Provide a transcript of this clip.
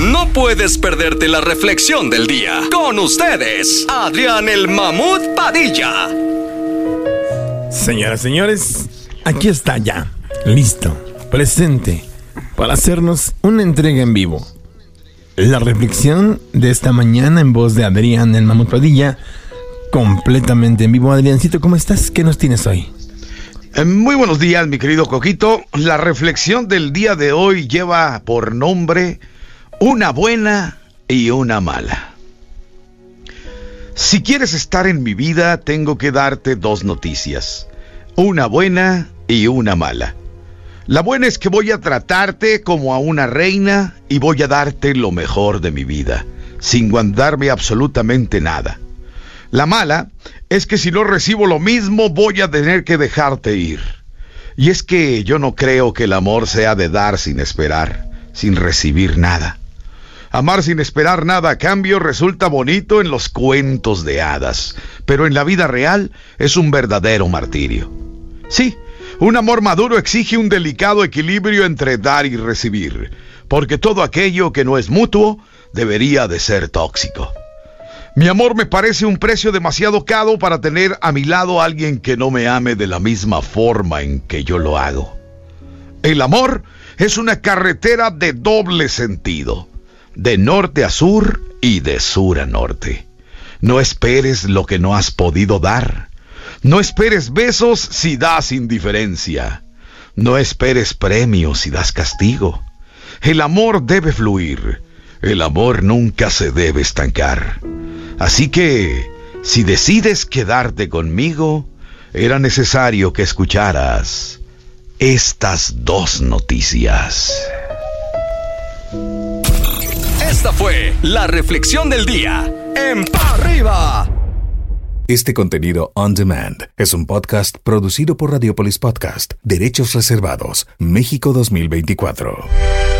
No puedes perderte la reflexión del día. Con ustedes, Adrián el Mamut Padilla. Señoras, señores, aquí está ya, listo, presente, para hacernos una entrega en vivo. La reflexión de esta mañana en voz de Adrián el Mamut Padilla, completamente en vivo. Adriancito, ¿cómo estás? ¿Qué nos tienes hoy? Eh, Muy buenos días, mi querido Coquito. La reflexión del día de hoy lleva por nombre una buena y una mala. Si quieres estar en mi vida, tengo que darte dos noticias. Una buena y una mala. La buena es que voy a tratarte como a una reina y voy a darte lo mejor de mi vida, sin guardarme absolutamente nada. La mala es que si no recibo lo mismo voy a tener que dejarte ir. Y es que yo no creo que el amor sea de dar sin esperar, sin recibir nada. Amar sin esperar nada a cambio resulta bonito en los cuentos de hadas, pero en la vida real es un verdadero martirio. Sí, un amor maduro exige un delicado equilibrio entre dar y recibir, porque todo aquello que no es mutuo debería de ser tóxico. Mi amor me parece un precio demasiado caro para tener a mi lado a alguien que no me ame de la misma forma en que yo lo hago. El amor es una carretera de doble sentido, de norte a sur y de sur a norte. No esperes lo que no has podido dar. No esperes besos si das indiferencia. No esperes premios si das castigo. El amor debe fluir. El amor nunca se debe estancar. Así que, si decides quedarte conmigo, era necesario que escucharas estas dos noticias. Esta fue la reflexión del día. En Pa' arriba. Este contenido on demand es un podcast producido por Radiopolis Podcast, Derechos Reservados, México 2024.